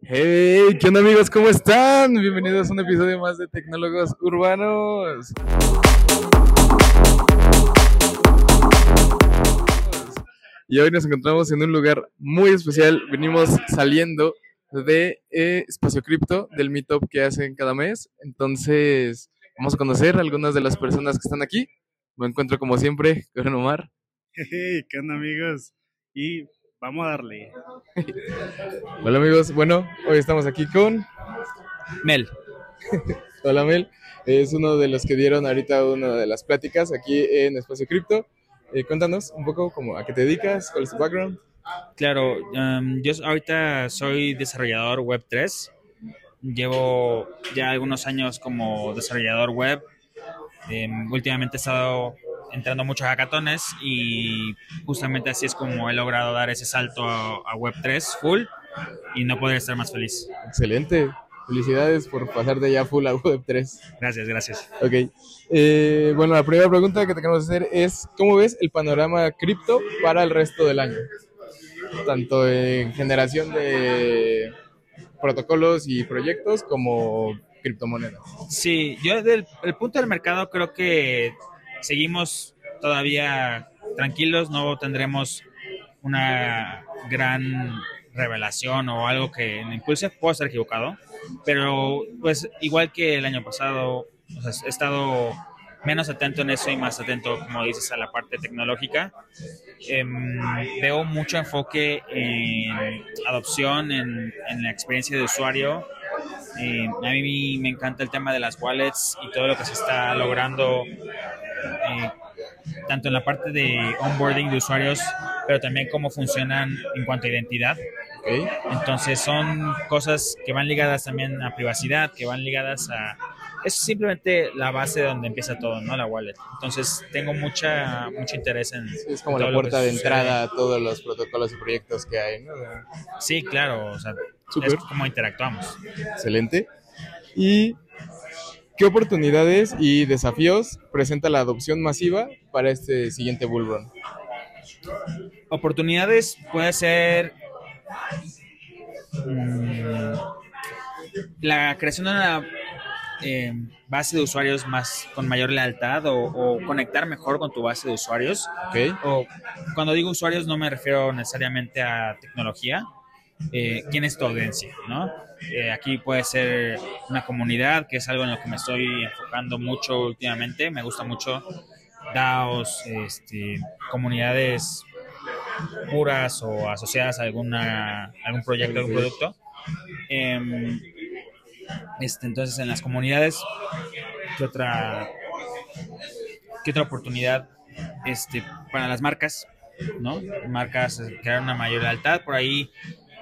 Hey, ¿qué onda amigos? ¿Cómo están? Bienvenidos a un episodio más de Tecnólogos Urbanos. Y hoy nos encontramos en un lugar muy especial. Venimos saliendo de eh, Espacio Cripto, del meetup que hacen cada mes. Entonces, vamos a conocer a algunas de las personas que están aquí. Me encuentro como siempre con Omar. Hey, ¿qué onda amigos? Y vamos a darle. Hola amigos, bueno, hoy estamos aquí con Mel. Hola Mel, es uno de los que dieron ahorita una de las pláticas aquí en Espacio Cripto. Eh, cuéntanos un poco como a qué te dedicas, cuál es tu background. Claro, um, yo ahorita soy desarrollador web 3. Llevo ya algunos años como desarrollador web. Em, últimamente he estado entrando muchos hackatones y justamente así es como he logrado dar ese salto a, a web 3 full y no podría estar más feliz. Excelente. Felicidades por pasar de ya full a web 3. Gracias, gracias. Ok. Eh, bueno, la primera pregunta que te queremos hacer es, ¿cómo ves el panorama cripto para el resto del año? Tanto en generación de protocolos y proyectos como criptomonedas. Sí, yo desde el, el punto del mercado creo que seguimos todavía tranquilos, no tendremos una gran revelación o algo que me impulse, puedo estar equivocado, pero pues igual que el año pasado, o sea, he estado menos atento en eso y más atento, como dices, a la parte tecnológica. Em, veo mucho enfoque en adopción, en, en la experiencia de usuario. Eh, a mí me encanta el tema de las wallets y todo lo que se está logrando, eh, tanto en la parte de onboarding de usuarios, pero también cómo funcionan en cuanto a identidad. Entonces son cosas que van ligadas también a privacidad, que van ligadas a... Es simplemente la base donde empieza todo, ¿no? La wallet. Entonces tengo mucha, mucho interés en... Es como la puerta de entrada a todos los protocolos y proyectos que hay, ¿no? Sí, claro. O sea, es como interactuamos. Excelente. ¿Y qué oportunidades y desafíos presenta la adopción masiva para este siguiente bull run? Oportunidades puede ser mm, la creación de una eh, base de usuarios más con mayor lealtad o, o conectar mejor con tu base de usuarios. ¿Ok? O cuando digo usuarios no me refiero necesariamente a tecnología. Eh, ¿Quién es tu audiencia? ¿no? Eh, aquí puede ser una comunidad, que es algo en lo que me estoy enfocando mucho últimamente. Me gusta mucho DAOs, este, comunidades puras o asociadas a alguna, algún proyecto, algún producto. Em, este, entonces, en las comunidades, ¿qué otra, qué otra oportunidad este, para las marcas? ¿no? Marcas, crear una mayor lealtad. Por ahí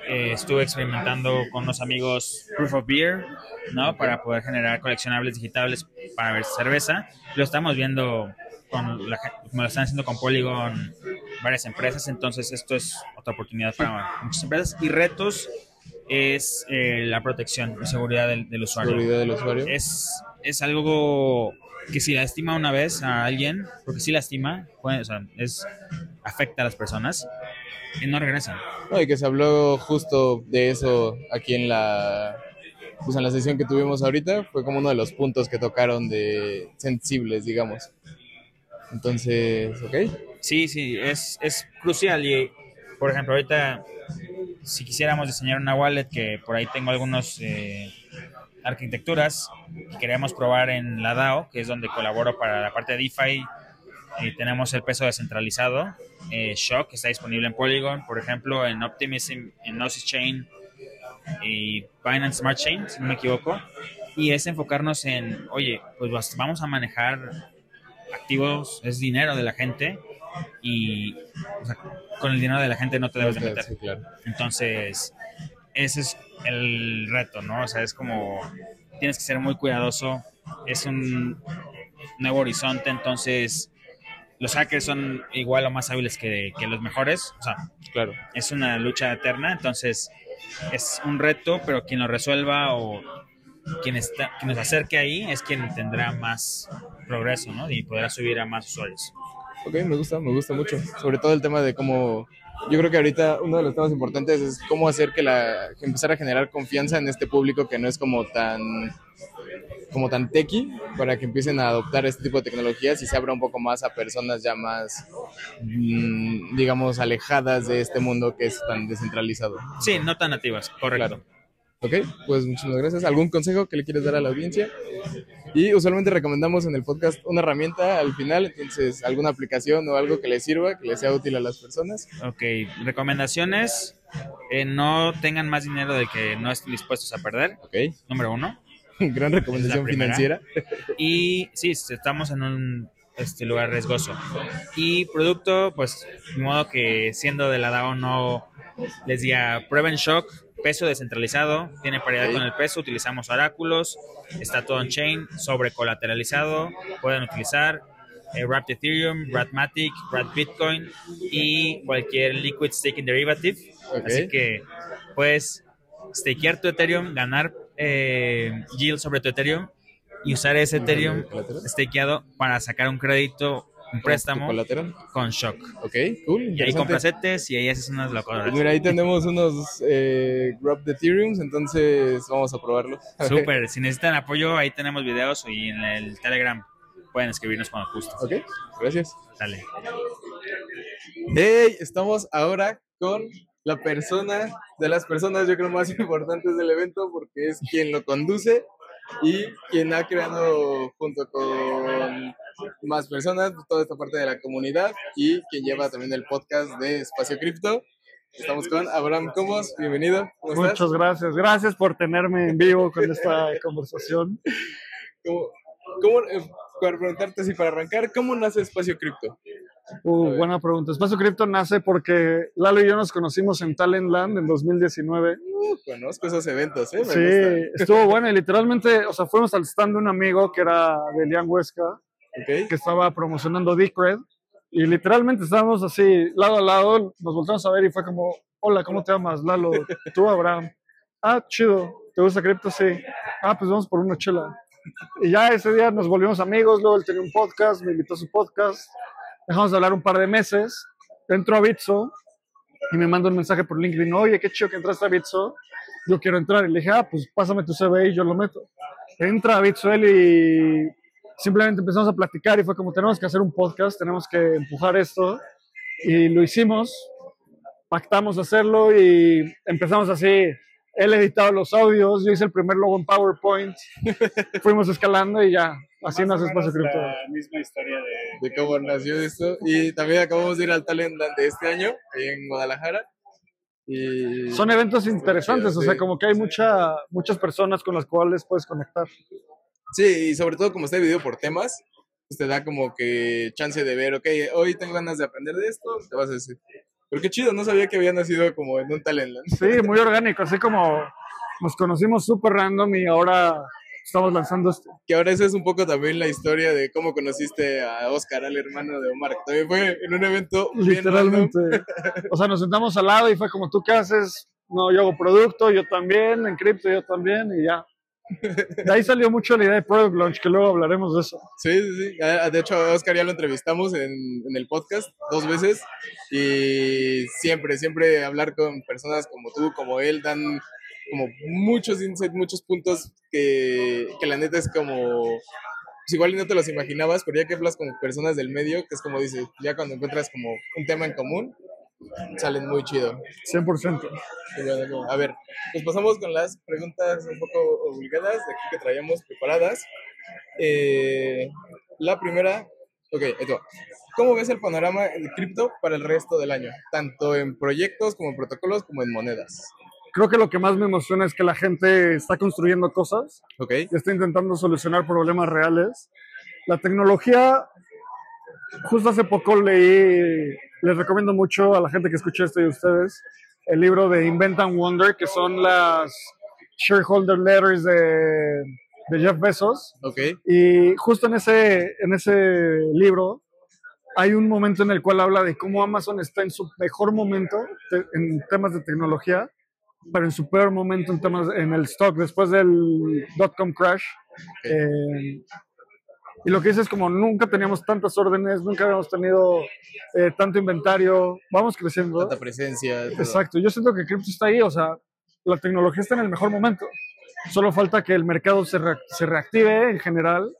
eh, estuve experimentando con unos amigos Proof of Beer, ¿no? Para poder generar coleccionables digitales para ver cerveza. Lo estamos viendo con la, como lo están haciendo con Polygon varias empresas, entonces esto es otra oportunidad para muchas empresas. Y retos es eh, la protección y seguridad del, del usuario Seguridad del usuario. es, es algo que si lastima una vez a alguien, porque si lastima, puede- o sea, es, afecta a las personas y no regresan. No, y que se habló justo de eso aquí en la pues en la sesión que tuvimos ahorita, fue como uno de los puntos que tocaron de sensibles, digamos. Entonces, ¿ok? Sí, sí, es, es crucial y, por ejemplo, ahorita, si quisiéramos diseñar una wallet, que por ahí tengo algunos eh, arquitecturas que queremos probar en la DAO, que es donde colaboro para la parte de DeFi, y tenemos el peso descentralizado, eh, Shock, que está disponible en Polygon, por ejemplo, en Optimism, en Gnosis Chain y Binance Smart Chain, si no me equivoco, y es enfocarnos en, oye, pues vamos a manejar activos, es dinero de la gente y o sea, con el dinero de la gente no te debes de meter. Sí, claro. Entonces, ese es el reto, ¿no? O sea, es como tienes que ser muy cuidadoso, es un nuevo horizonte, entonces los hackers son igual o más hábiles que, que los mejores, o sea, Claro. es una lucha eterna, entonces es un reto, pero quien lo resuelva o quien, está, quien nos acerque ahí es quien tendrá más progreso, ¿no? Y podrá subir a más usuarios. Ok, me gusta, me gusta mucho. Sobre todo el tema de cómo. Yo creo que ahorita uno de los temas importantes es cómo hacer que la. que empezar a generar confianza en este público que no es como tan. como tan techy, para que empiecen a adoptar este tipo de tecnologías y se abra un poco más a personas ya más. mm, digamos, alejadas de este mundo que es tan descentralizado. Sí, no tan nativas, correcto. Claro. Ok, pues muchísimas gracias. ¿Algún consejo que le quieres dar a la audiencia? Y usualmente recomendamos en el podcast una herramienta al final, entonces alguna aplicación o algo que les sirva, que les sea útil a las personas. Ok, recomendaciones. eh, no tengan más dinero del que no estén dispuestos a perder, Ok, número uno. gran recomendación financiera. Y sí, estamos en un este, lugar riesgoso. Y producto, pues, de modo que siendo de la DAO no les diga prueben shock, peso descentralizado, tiene paridad con el peso, utilizamos oráculos, está todo en chain, sobre colateralizado, pueden utilizar eh, Wrapped Ethereum, Wrapped Wrapped Bitcoin y cualquier liquid staking derivative. Así que puedes stakear tu Ethereum, ganar eh, yield sobre tu Ethereum y usar ese Ethereum stakeado para sacar un crédito, un préstamo Colateral. con shock. Ok, cool. Y ahí compras ETEs y ahí haces unas locuras. mira, ahí tenemos unos eh, Grab de Ethereum, entonces vamos a probarlo. Súper, si necesitan apoyo, ahí tenemos videos y en el Telegram pueden escribirnos cuando gusten. Ok, gracias. Dale. Hey, estamos ahora con la persona de las personas, yo creo, más importantes del evento, porque es quien lo conduce y quien ha creado junto con más personas toda esta parte de la comunidad y quien lleva también el podcast de Espacio Cripto. Estamos con Abraham Comos, bienvenido. ¿Cómo estás? Muchas gracias. Gracias por tenerme en vivo con esta conversación. ¿Cómo, cómo, eh, para preguntarte si para arrancar, ¿cómo nace Espacio Cripto? Uh, buena pregunta. Espacio Cripto nace porque Lalo y yo nos conocimos en Talentland en 2019. Uh, conozco esos eventos, ¿eh? Me Sí, gustan. estuvo bueno y literalmente, o sea, fuimos al stand de un amigo que era de Lian Huesca, Ok. que estaba promocionando Decred y literalmente estábamos así, lado a lado, nos volvimos a ver y fue como, hola, ¿cómo te llamas? Lalo, tú, Abraham. Ah, chido, ¿te gusta cripto? Sí. Ah, pues vamos por una chela. Y ya ese día nos volvimos amigos, luego él tenía un podcast, me invitó a su podcast, dejamos de hablar un par de meses, entro a Bitso y me manda un mensaje por LinkedIn, oye, qué chido que entraste a Bitso, yo quiero entrar. Y le dije, ah, pues pásame tu CV y yo lo meto. Entra a Bitso él y simplemente empezamos a platicar y fue como, tenemos que hacer un podcast, tenemos que empujar esto. Y lo hicimos, pactamos hacerlo y empezamos así. Él editaba los audios, yo hice el primer logo en PowerPoint, fuimos escalando y ya, así nace Espacio Cripto. La misma historia de, de cómo nació esto. Y también acabamos de ir al Talentland de este año, ahí en Guadalajara. Y Son eventos interesantes, o sea, sí. como que hay mucha, muchas personas con las cuales puedes conectar. Sí, y sobre todo como está dividido por temas, pues te da como que chance de ver, ok, hoy tengo ganas de aprender de esto, te vas a decir. Pero qué chido, no sabía que había nacido como en un Talentland. Sí, muy orgánico, así como nos conocimos súper random y ahora estamos lanzando este. Que ahora esa es un poco también la historia de cómo conociste a Oscar, al hermano de Omar, que también fue en un evento bien. Literalmente. O sea, nos sentamos al lado y fue como, ¿tú qué haces? No, yo hago producto, yo también, en cripto yo también y ya. De ahí salió mucho la idea de Product Launch, que luego hablaremos de eso. Sí, sí, sí. Ah, De hecho, a Oscar ya lo entrevistamos en, en el podcast dos veces y siempre, siempre hablar con personas como tú, como él, dan como muchos insights, muchos puntos que, que la neta es como, pues igual no te los imaginabas, pero ya que hablas con personas del medio, que es como dices, ya cuando encuentras como un tema en común, salen muy chido. 100%. Y bueno, no, A ver, pues pasamos con las preguntas un poco obligadas de aquí que traíamos preparadas. Eh, la primera, ok, esto. ¿Cómo ves el panorama de cripto para el resto del año? Tanto en proyectos como en protocolos como en monedas. Creo que lo que más me emociona es que la gente está construyendo cosas Ok, y está intentando solucionar problemas reales. La tecnología, justo hace poco leí, les recomiendo mucho a la gente que escuche esto y a ustedes, el libro de Invent and Wonder, que son las shareholder letters de, de Jeff Bezos. ok, Y justo en ese, en ese libro hay un momento en el cual habla de cómo Amazon está en su mejor momento te- en temas de tecnología, pero en su peor momento en temas en el stock después del dot-com crash. Eh, Y lo que dices es como nunca teníamos tantas órdenes, nunca habíamos tenido eh, tanto inventario, vamos creciendo. Tanta presencia. todo. Exacto, yo siento que cripto está ahí, o sea, la tecnología está en el mejor momento. Solo falta que el mercado se, re- se reactive en general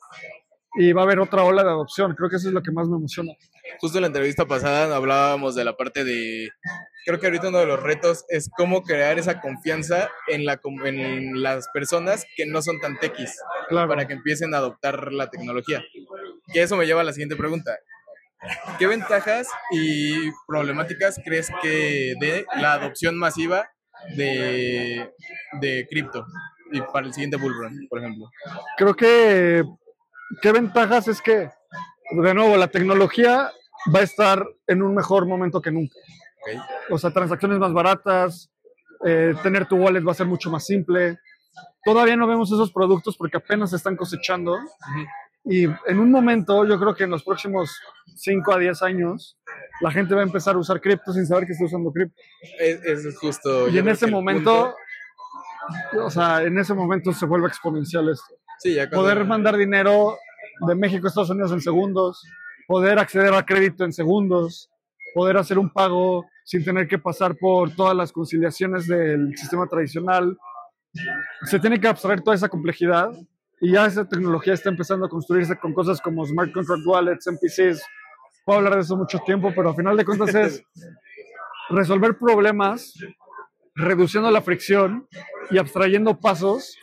y va a haber otra ola de adopción. Creo que eso es lo que más me emociona. Justo en la entrevista pasada hablábamos de la parte de, creo que ahorita uno de los retos es cómo crear esa confianza en, la, en las personas que no son tan techis Claro. para que empiecen a adoptar la tecnología. Que eso me lleva a la siguiente pregunta. ¿Qué ventajas y problemáticas crees que de la adopción masiva de, de cripto y para el siguiente bull run, por ejemplo? Creo que qué ventajas es que, de nuevo, la tecnología va a estar en un mejor momento que nunca. O sea, transacciones más baratas, eh, tener tu wallet va a ser mucho más simple. Todavía no vemos esos productos porque apenas se están cosechando. Y en un momento, yo creo que en los próximos 5 a 10 años, la gente va a empezar a usar cripto sin saber que está usando cripto. Es, es justo. Y en ese momento, punto- o sea, en ese momento se vuelve exponencial esto. Sí, ya Poder mandar dinero de México a Estados Unidos en segundos, poder acceder a crédito en segundos, poder hacer un pago sin tener que pasar por todas las conciliaciones del sistema tradicional. Se tiene que abstraer toda esa complejidad y ya esa tecnología está empezando a construirse con cosas como smart contract wallets, MPCs. Puedo hablar de eso mucho tiempo, pero al final de cuentas es resolver problemas, reduciendo la fricción y abstrayendo pasos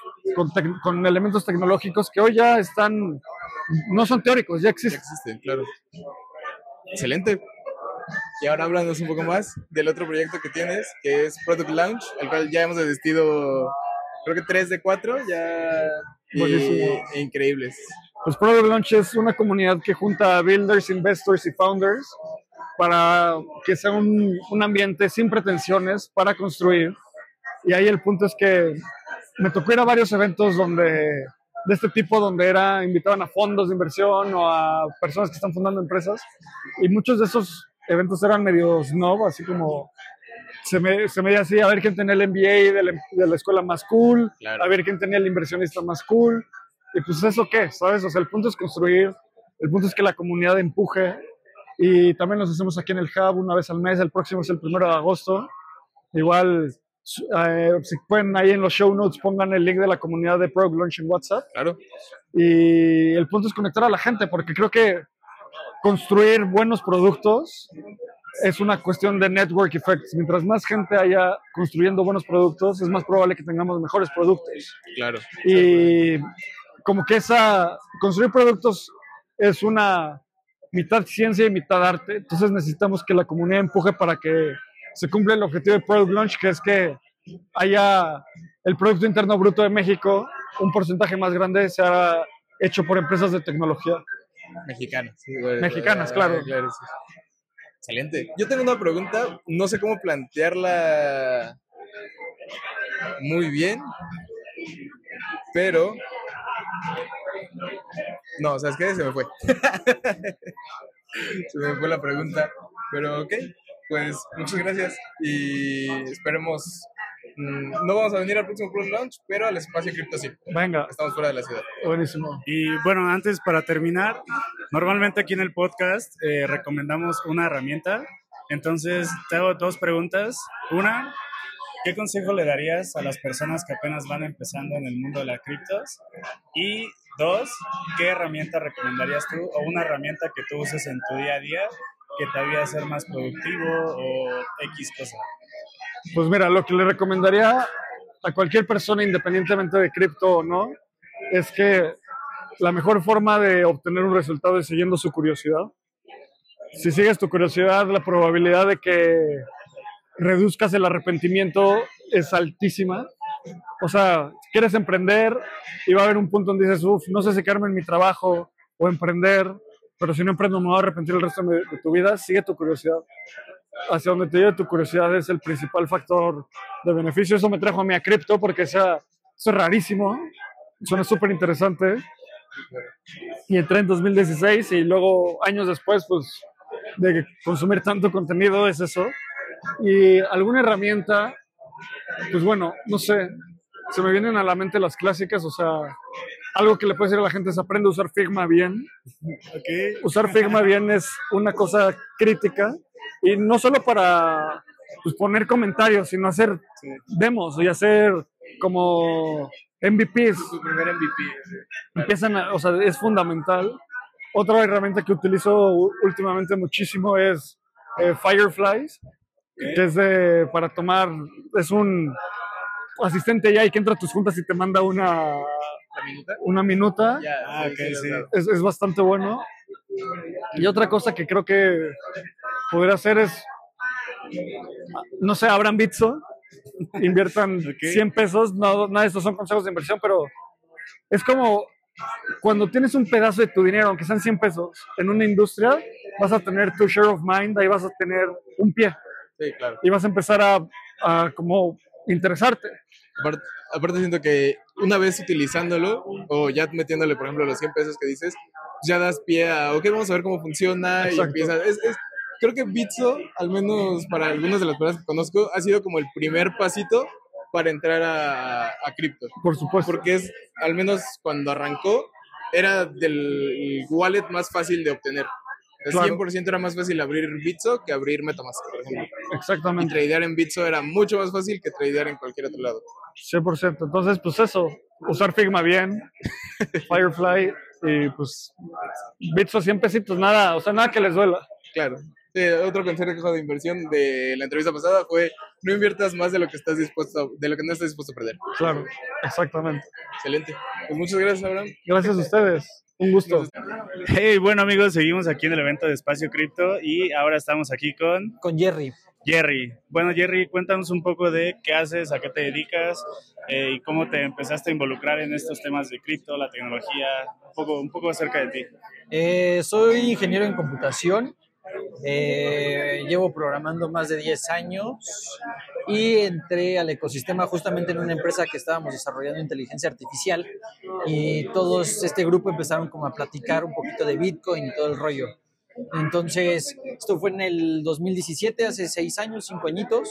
con, elementos tecnológicos que hoy ya están, no son teóricos, ya Ya existen. existe, claro. Excelente. Y ahora háblanos un poco más del otro proyecto que tienes, que es Product Launch, al cual ya hemos desistido, creo que 3 de 4, ya y- increíbles. Pues Product Launch es una comunidad que junta a builders, investors y founders para que sea un, un ambiente sin pretensiones para construir. Y ahí el punto es que me tocó ir a varios eventos donde de este tipo donde era invitaban a fondos de inversión o a personas que están fundando empresas y muchos de esos eventos eran medio snob, así como se me, se me así a ver quién tenía el MBA de la, de la escuela más cool, Claro. a ver quién tenía el inversionista más cool y pues eso qué, ¿sabes? O sea, el punto es construir, el punto es que la comunidad empuje y también los hacemos aquí en el Hub una vez al mes, el próximo es el primero de agosto. Igual, eh, si pueden ahí en los show notes pongan el link de la comunidad de Product Launch en WhatsApp. Claro. Y el punto es conectar a la gente, porque creo que construir buenos productos es una cuestión de network effects. Mientras más gente haya construyendo buenos productos, es más probable que tengamos mejores productos. Claro. Y como que esa, construir productos es una mitad ciencia y mitad arte. Entonces necesitamos que la comunidad empuje para que se cumpla el objetivo de Product Launch, que es que haya el Producto Interno Bruto de México, un porcentaje más grande sea hecho por empresas de tecnología. Mexicanas. sí, Mexicanas, claro. sí. Excelente. Yo tengo una pregunta, no sé cómo plantearla muy bien, pero... No, ¿sabes qué? Se me fue. Se me fue la pregunta, pero ok, pues muchas gracias y esperemos... mm, No vamos a venir al próximo Pro Launch, pero al espacio cripto sí. Venga, Estamos fuera de la ciudad. buenísimo. Y bueno, antes para terminar, normalmente aquí en el podcast eh, recomendamos una herramienta. Entonces, te hago dos preguntas. Una, ¿qué consejo le darías a las personas que apenas van empezando en el mundo de las criptos? Y dos, ¿qué herramienta recomendarías tú o una herramienta que tú uses en tu día a día que te ayude a ser más productivo o X cosa? Pues mira, lo que le recomendaría a cualquier persona, independientemente de cripto o no, es que la mejor forma de obtener un resultado es siguiendo su curiosidad. Si sigues tu curiosidad, la probabilidad de que reduzcas el arrepentimiento es altísima. O sea, quieres emprender y va a haber un punto donde dices, uff, no sé si quedarme en mi trabajo o emprender, pero si no emprendo me voy a arrepentir el resto de, de tu vida. Sigue tu curiosidad hacia donde te lleve tu curiosidad es el principal factor de beneficio. Eso me trajo a mí a cripto porque sea, eso es rarísimo, suena súper interesante. Y entré en 2016 y luego años después, pues, de consumir tanto contenido es eso. Y alguna herramienta, pues bueno, no sé, se me vienen a la mente las clásicas, o sea, algo que le puedo decir a la gente es aprende a usar Figma bien. Ok. Usar Figma bien es una cosa crítica y no solo para pues, poner comentarios, sino hacer Sí. demos y hacer como MVPs. Tu primer MVP. Empiezan, a- o sea, es fundamental. Otra herramienta que utilizo últimamente muchísimo es eh, Fireflies, que es de, para tomar, es un asistente ya y que entra a tus juntas y te manda una, ¿La minuta? una minuta. Ah, sí. Es, es bastante bueno. Y otra cosa que creo que podría hacer es, no sé, abran Bitso, inviertan Ok. 100 pesos, no, nada de estos son consejos de inversión, pero es como cuando tienes un pedazo de tu dinero, aunque sean 100 pesos, en una industria, vas a tener tu share of mind, ahí vas a tener un pie Sí, claro. y vas a empezar a, a como interesarte. Aparte, aparte siento que una vez utilizándolo o ya metiéndole, por ejemplo, los 100 pesos que dices, ya das pie a, ok, vamos a ver cómo funciona y Exacto. empieza. Es, es- creo que Bitso, al menos para algunas de las personas que conozco, ha sido como el primer pasito para entrar a, a cripto. Por supuesto. Porque es, al menos cuando arrancó, era del wallet más fácil de obtener. El Claro. 100% era más fácil abrir Bitso que abrir Metamask, por ejemplo. Y Exactamente. tradear en Bitso era mucho más fácil que tradear en cualquier otro lado. 100%. Entonces, pues eso, usar Figma bien, Firefly y pues bits o 100 pesitos, nada, o sea, nada que les duela. Claro. Sí, otro consejo de inversión de la entrevista pasada fue no inviertas más de lo que estás dispuesto, de lo que no estás dispuesto a perder. Claro, exactamente. Excelente. Pues muchas gracias, Abraham. Gracias a ustedes. Un gusto. Hey, bueno amigos, seguimos aquí en el evento de Espacio Cripto y ahora estamos aquí con con Jerry. Jerry. Bueno, Jerry, cuéntanos un poco de qué haces, a qué te dedicas eh, y cómo te empezaste a involucrar en estos temas de cripto, la tecnología, un poco, un poco acerca de ti. Eh, soy ingeniero en computación. Eh, llevo programando más de 10 años y entré al ecosistema justamente en una empresa que estábamos desarrollando inteligencia artificial y todos este grupo empezaron como a platicar un poquito de Bitcoin y todo el rollo. Entonces, esto fue en el 2017, hace seis años, cinco añitos.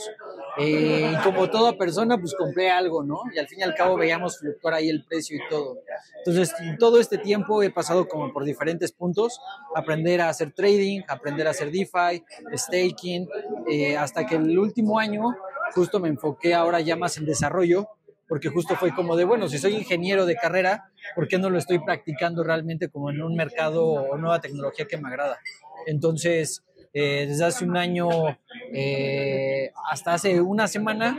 eh, y como toda persona, pues compré algo, ¿no? Y al fin y al cabo veíamos fluctuar ahí el precio y todo. Entonces, en todo este tiempo he pasado como por diferentes puntos, aprender a hacer trading, aprender a hacer DeFi, staking, eh, hasta que el último año justo me enfoqué ahora ya más en desarrollo, porque justo fue como de, bueno, si soy ingeniero de carrera, ¿por qué no lo estoy practicando realmente como en un mercado o nueva tecnología que me agrada? Entonces, eh, desde hace un año eh, hasta hace una semana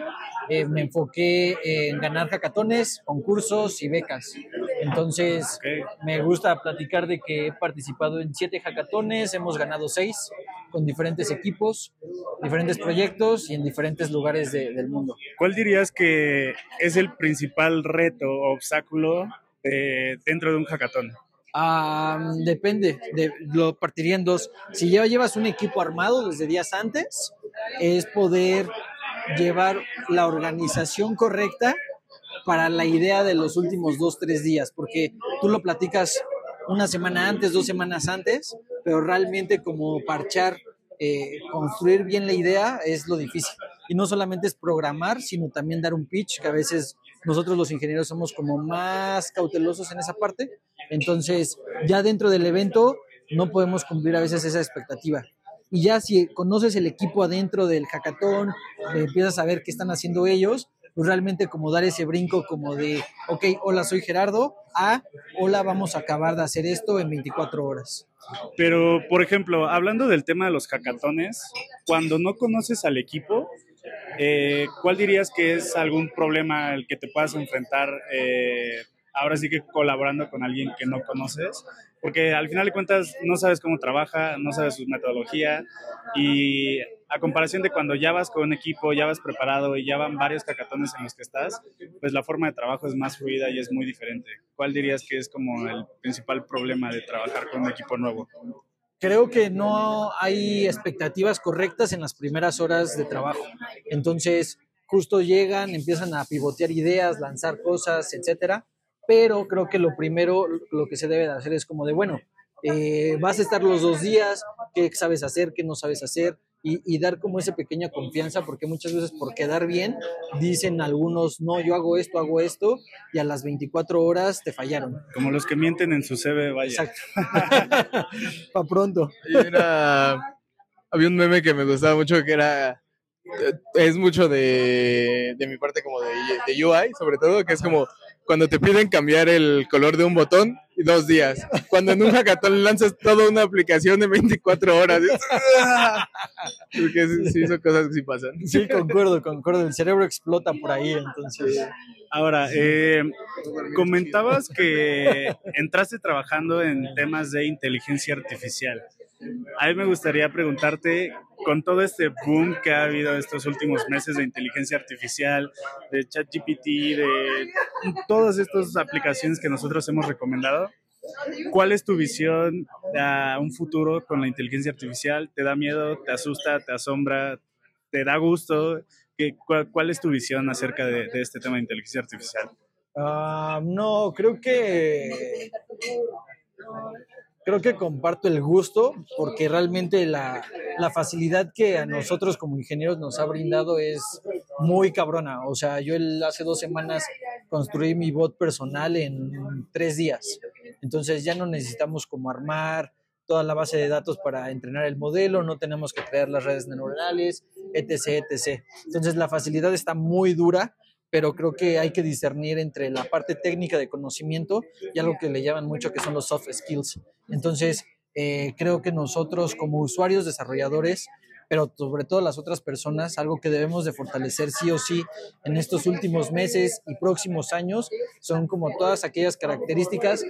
eh, me enfoqué en ganar hackatones, concursos y becas. Entonces, me gusta platicar de que he participado en siete hackatones, hemos ganado seis con diferentes equipos, diferentes proyectos y en diferentes lugares de- del mundo. ¿Cuál dirías que es el principal reto o obstáculo de- dentro de un hackathon? Ah, depende, de, lo partiría en dos. Si ya llevas un equipo armado desde días antes, es poder llevar la organización correcta para la idea de los últimos dos, tres días, porque tú lo platicas una semana antes, dos semanas antes, pero realmente como parchar, eh, construir bien la idea es lo difícil. Y no solamente es programar, sino también dar un pitch, que a veces nosotros los ingenieros somos como más cautelosos en esa parte. Entonces, ya dentro del evento no podemos cumplir a veces esa expectativa. Y ya si conoces el equipo adentro del hackathon, eh, empiezas a ver qué están haciendo ellos, pues realmente como dar ese brinco como de, ok, hola, soy Gerardo, a, hola, vamos a acabar de hacer esto en 24 horas. Pero, por ejemplo, hablando del tema de los hackatones, cuando no conoces al equipo, eh, ¿cuál dirías que es algún problema al que te puedas enfrentar eh, ahora sí que colaborando con alguien que no conoces? Porque al final de cuentas no sabes cómo trabaja, no sabes su metodología y a comparación de cuando ya vas con un equipo, ya vas preparado y ya van varios hackatones en los que estás, pues la forma de trabajo es más fluida y es muy diferente. ¿Cuál dirías que es como el principal problema de trabajar con un equipo nuevo? creo que no hay expectativas correctas en las primeras horas de trabajo. Entonces, justo llegan, empiezan a pivotear ideas, lanzar cosas, etcétera. Pero creo que lo primero, lo que se debe de hacer es como de, bueno, eh, vas a estar los dos días, qué sabes hacer, qué no sabes hacer, y, y dar como esa pequeña confianza, porque muchas veces por quedar bien dicen algunos, no, yo hago esto, hago esto, y a las 24 horas te fallaron. Como los que mienten en su CV, vaya. Exacto. Pa' pronto. Y era- había un meme que me gustaba mucho que era eh, es mucho de, de mi parte como de, de UI, sobre todo, que es como cuando te piden cambiar el color de un botón y dos días. Cuando en un hackathon lanzas toda una aplicación de 24 horas. Porque sí, sí, son cosas que sí pasan. Sí, concuerdo, concuerdo. El cerebro explota por ahí, entonces. Ahora, eh, comentabas que entraste trabajando en temas de inteligencia artificial. A mí me gustaría preguntarte, con todo este boom que ha habido estos últimos meses de inteligencia artificial, de ChatGPT, de todas estas aplicaciones que nosotros hemos recomendado, ¿cuál es tu visión a un futuro con la inteligencia artificial? ¿Te da miedo, te asusta, te asombra, te da gusto? ¿Qué- cuál, cuál es tu visión acerca de, de este tema de inteligencia artificial? Ah, no, creo que creo que comparto el gusto porque realmente la, la facilidad que a nosotros como ingenieros nos ha brindado es muy cabrona. O sea, yo el- hace dos semanas construí mi bot personal en tres días. Entonces ya no necesitamos como armar toda la base de datos para entrenar el modelo, no tenemos que crear las redes neuronales, etc, etc. Entonces la facilidad está muy dura, pero creo que hay que discernir entre la parte técnica de conocimiento y algo que le llaman mucho que son los soft skills. Entonces, eh, creo que nosotros como usuarios, desarrolladores, pero sobre todo las otras personas, algo que debemos de fortalecer sí o sí en estos últimos meses y próximos años, son como todas aquellas características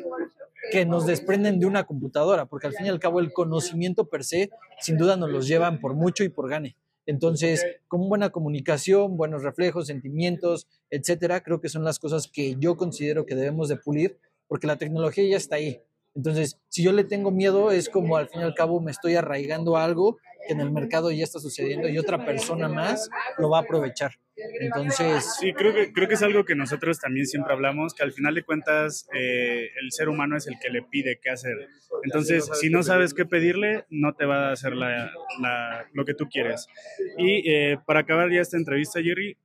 que nos desprenden de una computadora, porque al fin y al cabo el conocimiento per se, sin duda nos los llevan por mucho y por gane. Entonces, con buena comunicación, buenos reflejos, sentimientos, etcétera, creo que son las cosas que yo considero que debemos de pulir, porque la tecnología ya está ahí. Entonces, si yo le tengo miedo, es como al fin y al cabo me estoy arraigando a algo que en el mercado ya está sucediendo y otra persona más lo va a aprovechar. Entonces, Sí, creo que, creo que es algo que nosotros también siempre hablamos, que al final de cuentas eh, el ser humano es el que le pide qué hacer. Entonces, si no sabes qué pedirle, no te va a hacer la- la- lo que tú quieres. Y eh, para acabar ya esta entrevista, Jerry,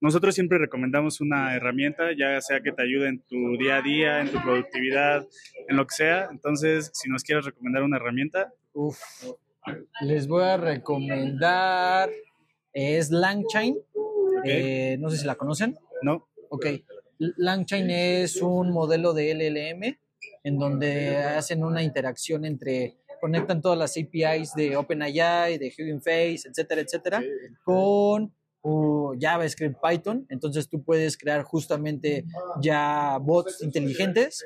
nosotros siempre recomendamos una herramienta, ya sea que te ayude en tu día a día, en tu productividad, en lo que sea. Entonces, si nos quieres recomendar una herramienta, uf, les voy a recomendar, es Langchain. Eh, no sé si la conocen. ¿no? Ok. Langchain es un modelo de LLM en donde hacen una interacción entre, conectan todas las APIs de OpenAI, de Hugging Face, etcétera, etcétera, con uh, JavaScript, Python. Entonces tú puedes crear justamente ya bots inteligentes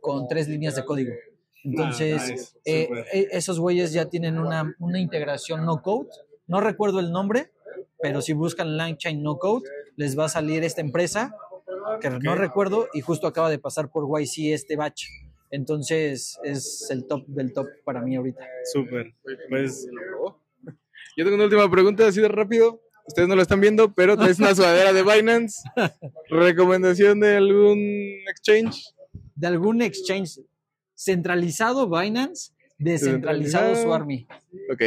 con tres líneas de código. Entonces, Ah, nice. eh, eh, esos güeyes ya tienen una, una integración no code. No recuerdo el nombre, pero si buscan Langchain no code, les va a salir esta empresa que no recuerdo y justo acaba de pasar por YC este batch. Entonces es el top del top para mí ahorita. Súper. Pues Yo tengo una última pregunta, así de rápido. Ustedes no lo están viendo, pero traes una sudadera de Binance. ¿Recomendación de algún exchange? De algún exchange centralizado Binance, descentralizado. Swarmy. Ok,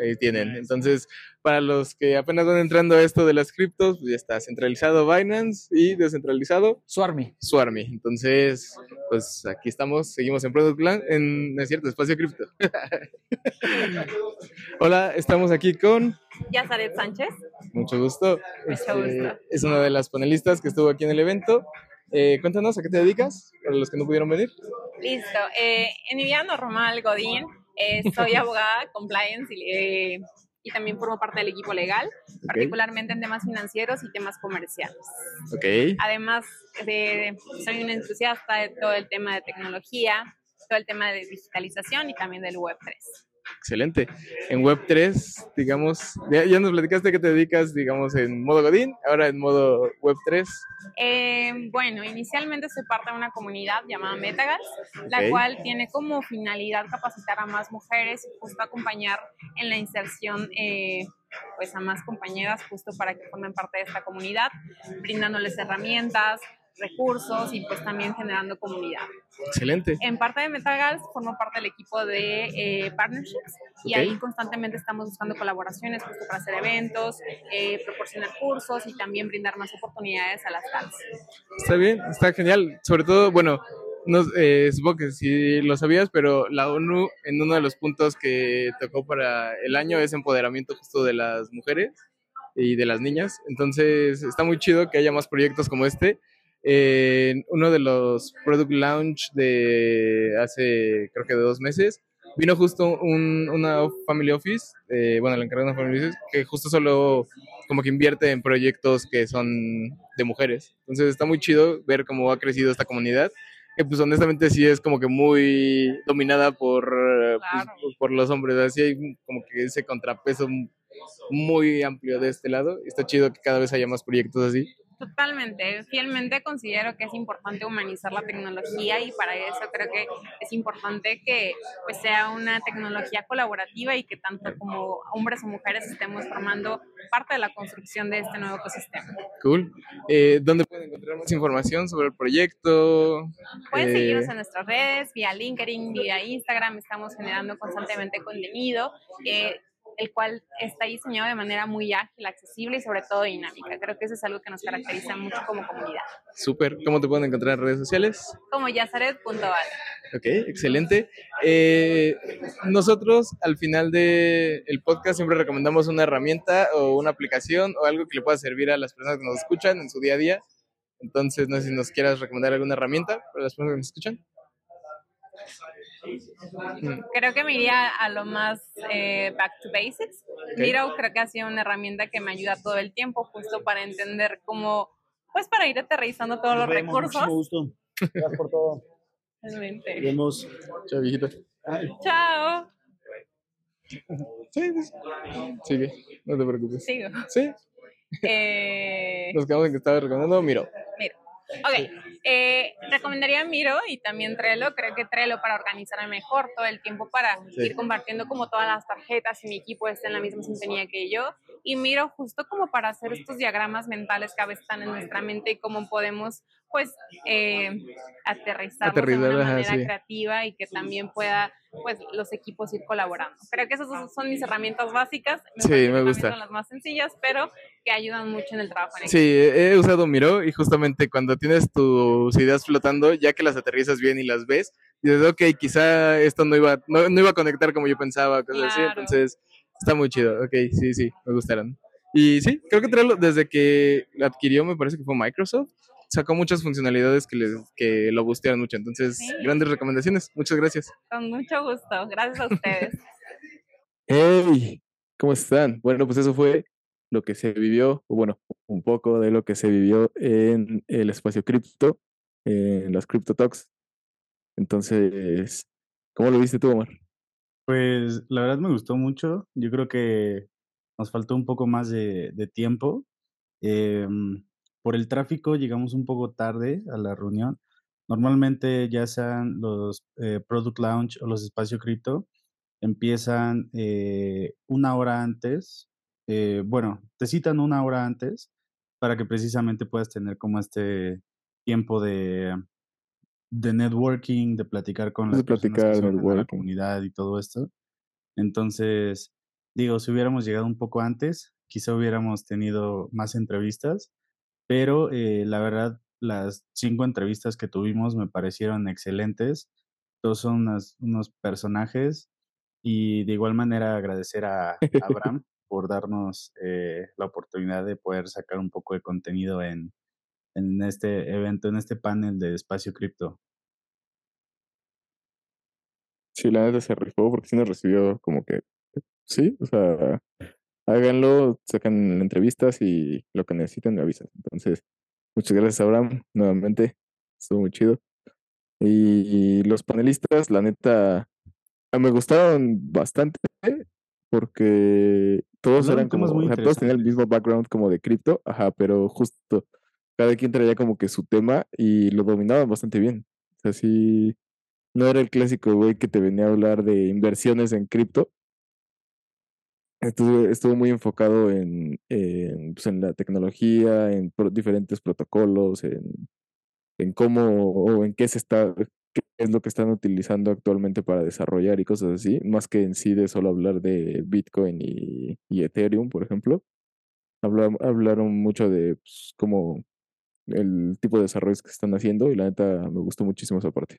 ahí tienen. Entonces, para los que apenas van entrando a esto de las criptos, pues ya está centralizado Binance y descentralizado Swarmy. Swarmy. Entonces, pues aquí estamos, seguimos en Product Land, en, cierto, Espacio Cripto. Hola, estamos aquí con, Yazaret Sánchez. mucho gusto, Mucho este, gusto. es una de las panelistas que estuvo aquí en el evento. Eh, cuéntanos, ¿a qué te dedicas? Para los que no pudieron venir. Listo. Eh, en mi vida normal, Godín, eh, soy abogada, compliance y, eh, y también formo parte del equipo legal, particularmente en temas financieros y temas comerciales. Ok, Además, de, soy una entusiasta de todo el tema de tecnología, todo el tema de digitalización y también del Web3. Excelente. En Web3, digamos, ya, ya nos platicaste que te dedicas, digamos, en modo Godín, ahora en modo Web3. Eh, bueno, inicialmente soy parte de una comunidad llamada Metagas, la cual tiene como finalidad capacitar a más mujeres y justo acompañar en la inserción eh, pues a más compañeras justo para que formen parte de esta comunidad, brindándoles herramientas, recursos y pues también generando comunidad. Excelente. En parte de Metagals formo parte del equipo de eh, partnerships y ahí constantemente estamos buscando colaboraciones justo para hacer eventos, eh, proporcionar cursos y también brindar más oportunidades a las TALs. Está bien, está genial. Sobre todo, bueno, no, eh, supongo que sí lo sabías, pero la ONU en uno de los puntos que tocó para el año es empoderamiento justo de las mujeres y de las niñas. Entonces está muy chido que haya más proyectos como este. En uno de los Product Launch de hace creo que de dos meses vino justo un, una Family Office, eh, bueno, la encargada de una Family Office, que justo solo como que invierte en proyectos que son de mujeres. Entonces está muy chido ver cómo ha crecido esta comunidad, que pues honestamente sí es como que muy dominada por, pues, por los hombres, así hay como que ese contrapeso muy amplio de este lado. Está chido que cada vez haya más proyectos así. Totalmente, fielmente considero que es importante humanizar la tecnología y para eso creo que es importante que pues, sea una tecnología colaborativa y que tanto como hombres o mujeres estemos formando parte de la construcción de este nuevo ecosistema. Cool. Eh, ¿Dónde pueden encontrar más información sobre el proyecto? Pueden Eh, seguirnos en nuestras redes, vía LinkedIn, vía Instagram, estamos generando constantemente contenido, eh, el cual está diseñado de manera muy ágil, accesible y sobre todo dinámica. Creo que eso es algo que nos caracteriza mucho como comunidad. Súper. ¿Cómo te pueden encontrar en redes sociales? Como yazaret.val. Ok, excelente. Eh, nosotros al final del el podcast siempre recomendamos una herramienta o una aplicación o algo que le pueda servir a las personas que nos escuchan en su día a día. Entonces, no sé si nos quieras recomendar alguna herramienta para las personas que nos escuchan. Creo que me iría a lo más eh, back to basics. Miro creo que ha sido una herramienta que me ayuda todo el tiempo justo para entender cómo, pues para ir aterrizando todos los recursos. gusto. Gracias por todo. Realmente. Nos vemos. chao, viejita. Chao. Sí. Sigue, no te preocupes. Sigo. Sí, Eh, nos quedamos en que estaba recomendando Miro. Miro. Ok, eh, recomendaría Miro y también Trello. Creo que Trello para organizarme mejor todo el tiempo para Sí. ir compartiendo como todas las tarjetas y mi equipo esté en la misma sintonía que yo. Y Miro justo como para hacer estos diagramas mentales que a veces están en nuestra mente y cómo podemos pues eh, aterrizarlos de Aterrizar, una manera sí. creativa y que también pueda pues los equipos ir colaborando. Creo que esas son mis herramientas básicas. Sí, me gusta. Son las más sencillas, pero que ayudan mucho en el trabajo en equipo. Sí, he usado Miro y justamente cuando tienes tus ideas flotando, ya que las aterrizas bien y las ves, dices, ok, quizá esto no iba, no, no iba a conectar como yo pensaba, cosas así, Claro. entonces está muy chido, ok, sí, sí, me gustaron. Y sí, creo que Trello, desde que lo adquirió, me parece que fue Microsoft, sacó muchas funcionalidades que, les, que lo gustearon mucho, entonces, Sí. grandes recomendaciones, muchas gracias. Con mucho gusto. Gracias a ustedes. ¡Hey! ¿Cómo están? Bueno, pues eso fue lo que se vivió, o bueno, un poco de lo que se vivió en el espacio cripto, en las Crypto Talks. Entonces, ¿cómo lo viste tú, Omar? Pues la verdad me gustó mucho. Yo creo que nos faltó un poco más de, tiempo. Em, por el tráfico llegamos un poco tarde a la reunión. Normalmente ya sean los eh, Product Launch o los Espacio Cripto, empiezan eh, una hora antes. eh, bueno, te citan una hora antes para que precisamente puedas tener como este tiempo de, de networking, de platicar con De las personas platicar, que son de la comunidad y todo esto. Entonces, digo, si hubiéramos llegado un poco antes, quizá hubiéramos tenido más entrevistas, pero eh, la verdad, las cinco entrevistas que tuvimos me parecieron excelentes. Todos son unas- unos personajes y de igual manera agradecer a Abraham por darnos eh, la oportunidad de poder sacar un poco de contenido en, en este evento, en este panel de Espacio Cripto. Sí, la neta se rifó porque sí nos recibió como que, sí, o sea, háganlo, sacan entrevistas y lo que necesiten me avisan. Entonces, muchas gracias, Abraham, nuevamente, estuvo muy chido. Y los panelistas, la neta, ah, me gustaron bastante porque todos eran como, o sea, todos tenían el mismo background como de cripto, ajá, pero justo cada quien traía como que su tema y lo dominaban bastante bien. O sea, sí, no era el clásico güey que te venía a hablar de inversiones en cripto. Estuvo, estuvo muy enfocado en, en, pues, la tecnología, en diferentes protocolos, en en cómo o en qué se está, qué es lo que están utilizando actualmente para desarrollar y cosas así, más que en sí de solo hablar de Bitcoin y, Ethereum, por ejemplo. Habla- hablaron mucho de pues, cómo el tipo de desarrollos que están haciendo y la neta me gustó muchísimo esa parte.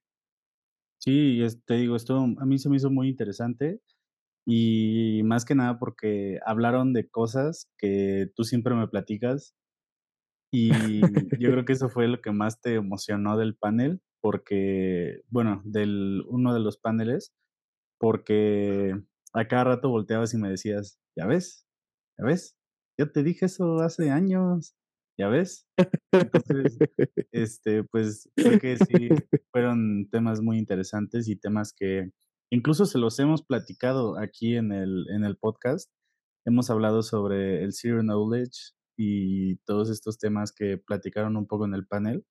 Sí, te digo, esto a mí se me hizo muy interesante y más que nada porque hablaron de cosas que tú siempre me platicas y yo creo que eso fue lo que más te emocionó del panel porque, bueno, del uno de los paneles, porque a cada rato volteabas y me decías, ya ves, ya ves, yo te dije eso hace años, ya ves. Entonces, este, pues creo que sí fueron temas muy interesantes y temas que incluso se los hemos platicado aquí en el, en el podcast. Hemos hablado sobre el Zero Knowledge y todos estos temas que platicaron un poco en el panel.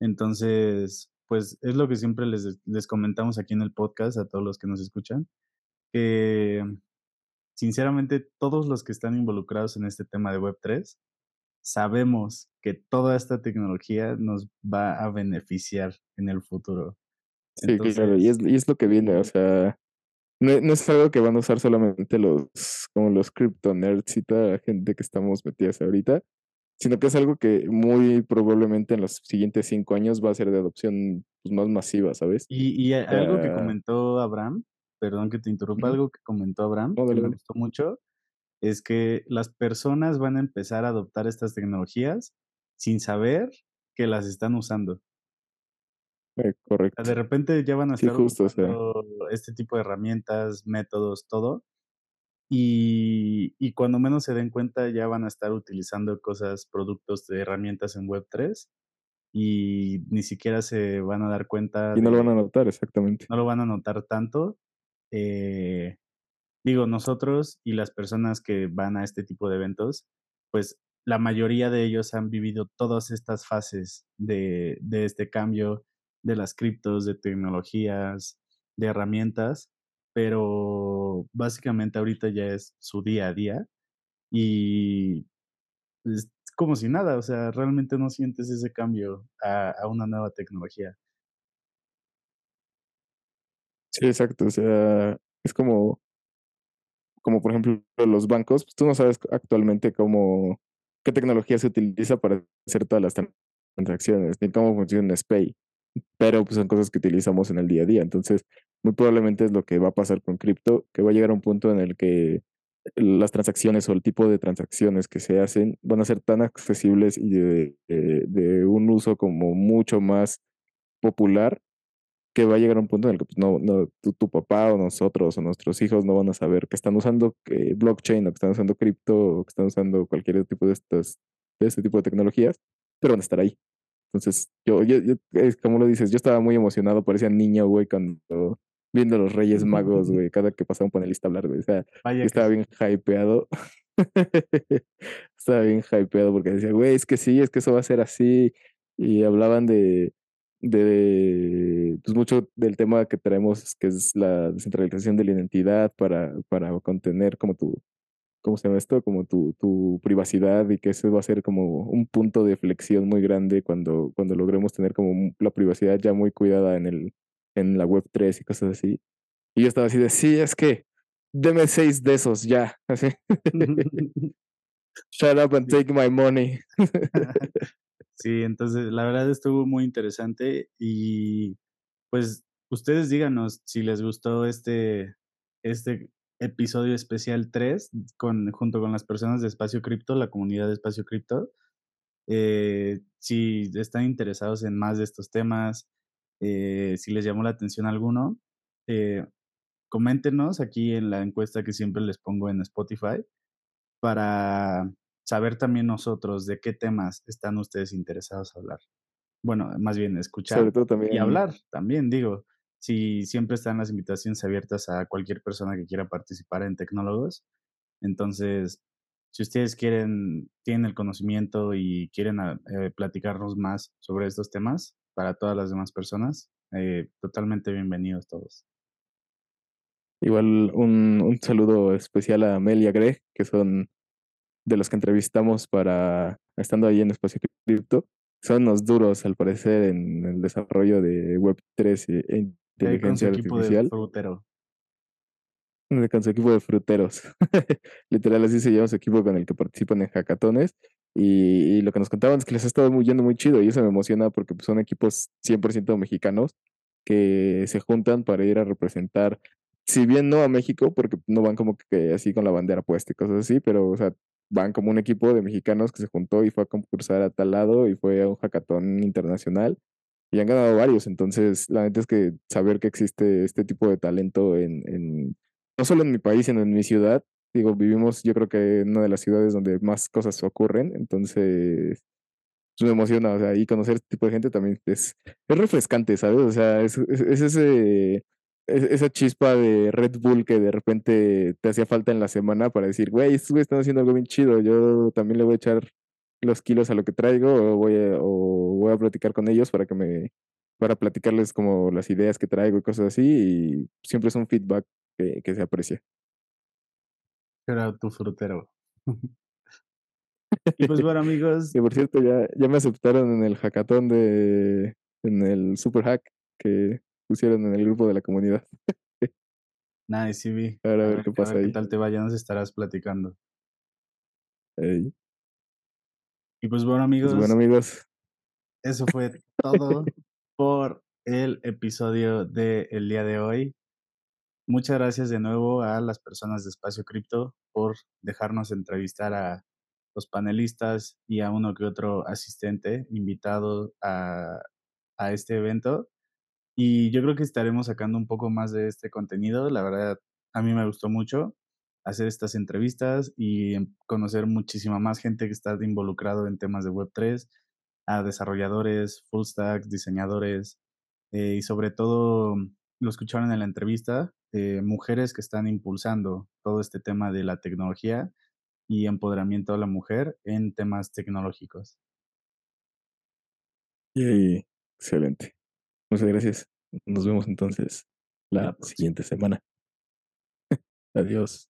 Entonces, pues es lo que siempre les, les comentamos aquí en el podcast a todos los que nos escuchan, que sinceramente todos los que están involucrados en este tema de Web3 sabemos que toda esta tecnología nos va a beneficiar en el futuro. Sí, claro, y es, y es lo que viene, o sea, no, no es algo que van a usar solamente los, como los crypto nerds y toda la gente que estamos metidas ahorita, sino que es algo que muy probablemente en los siguientes cinco años va a ser de adopción pues, más masiva, ¿sabes? Y, algo que comentó Abraham, perdón que te interrumpa, algo que comentó Abraham, No, que me gustó mucho, es que las personas van a empezar a adoptar estas tecnologías sin saber que las están usando. Eh, correcto. de repente ya van a Sí, estar justo, o sea. usando este tipo de herramientas, métodos, todo. Y, y cuando menos se den cuenta ya van a estar utilizando cosas, productos de herramientas en Web3 y ni siquiera se van a dar cuenta Y no lo de- van a notar, exactamente. no lo van a notar tanto. Eh, digo, nosotros y las personas que van a este tipo de eventos, pues la mayoría de ellos han vivido todas estas fases de, de este cambio de las criptos, de tecnologías, de herramientas, pero básicamente ahorita ya es su día a día y es como si nada, o sea, realmente no sientes ese cambio a, a una nueva tecnología. Sí, exacto. O sea, es como, como por ejemplo los bancos, pues tú no sabes actualmente cómo, qué tecnología se utiliza para hacer todas las tran- transacciones, ni cómo funciona SPAY, pero pues son cosas que utilizamos en el día a día. Entonces, muy probablemente es lo que va a pasar con cripto, que va a llegar a un punto en el que las transacciones o el tipo de transacciones que se hacen van a ser tan accesibles y de, de un uso como mucho más popular que va a llegar a un punto en el que pues, no, no, tu, tu papá o nosotros o nuestros hijos no van a saber que están usando eh, blockchain o que están usando cripto o que están usando cualquier tipo de estas, de este tipo de tecnologías, pero van a estar ahí. Entonces, yo, yo, yo- es como lo dices, yo estaba muy emocionado, parecía niño, güey, cuando viendo los Reyes Magos, güey, cada que pasaba un panelista a hablar, güey. O sea, Vaya yo que estaba bien hypeado. estaba bien hypeado porque decía, güey, es que sí, es que eso va a ser así. Y hablaban de, de pues mucho del tema que traemos, que es la descentralización de la identidad para, para contener como tu, ¿cómo se llama esto? Como tu, tu privacidad y que eso va a ser como un punto de flexión muy grande cuando, cuando logremos tener como la privacidad ya muy cuidada en el, en la web 3 y cosas así. Y yo estaba así de, sí, es que deme seis de esos ya. Así. Shut up and take my money. Sí, entonces la verdad estuvo muy interesante y pues ustedes díganos si les gustó este, este episodio especial 3 con, junto con las personas de Espacio Cripto, la comunidad de Espacio Cripto. Eh, si están interesados en más de estos temas, eh, si les llamó la atención alguno, eh, coméntenos aquí en la encuesta que siempre les pongo en Spotify para saber también nosotros de qué temas están ustedes interesados a hablar. Bueno, más bien escuchar Sobre todo también. y hablar también, digo, si siempre están las invitaciones abiertas a cualquier persona que quiera participar en Tecnólogos. Entonces, si ustedes quieren, tienen el conocimiento y quieren ah, eh, platicarnos más sobre estos temas para todas las demás personas, eh, totalmente bienvenidos todos. Igual un, un saludo especial a Mel y a Greg, que son de los que entrevistamos para estando ahí en Espacio Cripto. son los duros, al parecer, en el desarrollo de Web3 e inteligencia equipo de artificial. de- con su equipo de fruteros. Literal, así se llama su equipo con el que participan en hackatones. Y, y lo que nos contaban es que les ha estado muy yendo muy chido y eso me emociona porque pues, son equipos 100% mexicanos que se juntan para ir a representar, si bien no a México, porque no van como que así con la bandera puesta y cosas así, pero o sea, van como un equipo de mexicanos que se juntó y fue a concursar a tal lado y fue a un hackatón internacional y han ganado varios. Entonces, la neta es que saber que existe este tipo de talento en, en no solo en mi país, sino en mi ciudad. Digo, vivimos, yo creo que en una de las ciudades donde más cosas ocurren, entonces pues, me emociona, o sea, y conocer este tipo de gente también es, es refrescante, ¿sabes? O sea, es, es, es ese, es- esa chispa de Red Bull que de repente te hacía falta en la semana para decir, güey, estos güeyes están haciendo algo bien chido, yo también le voy a echar los kilos a lo que traigo o voy a, o voy a platicar con ellos para que me, para platicarles como las ideas que traigo y cosas así, y siempre es un feedback que, que se aprecia. Era tu frutero. y pues bueno, amigos, Que por cierto, ya, ya me aceptaron en el hackathon de, en el super hack que pusieron en el grupo de la comunidad. nada, sí vi. A ver, a ver qué pasa qué ahí. tal te va, ya nos estarás platicando. Y pues bueno, Pues amigos, bueno, amigos, eso fue todo por el episodio del día de hoy. Muchas gracias de nuevo a las personas de Espacio Cripto por dejarnos entrevistar a los panelistas y a uno que otro asistente invitado a, a este evento. Y yo creo que estaremos sacando un poco más de este contenido. La verdad, a mí me gustó mucho hacer estas entrevistas y conocer muchísima más gente que está involucrado en temas de Web3, a desarrolladores, full stacks, diseñadores eh, y sobre todo, lo escucharon en la entrevista, eh, mujeres que están impulsando todo este tema de la tecnología y empoderamiento a la mujer en temas tecnológicos. Yay. excelente. Muchas gracias. Nos vemos entonces la siguiente semana. Adiós.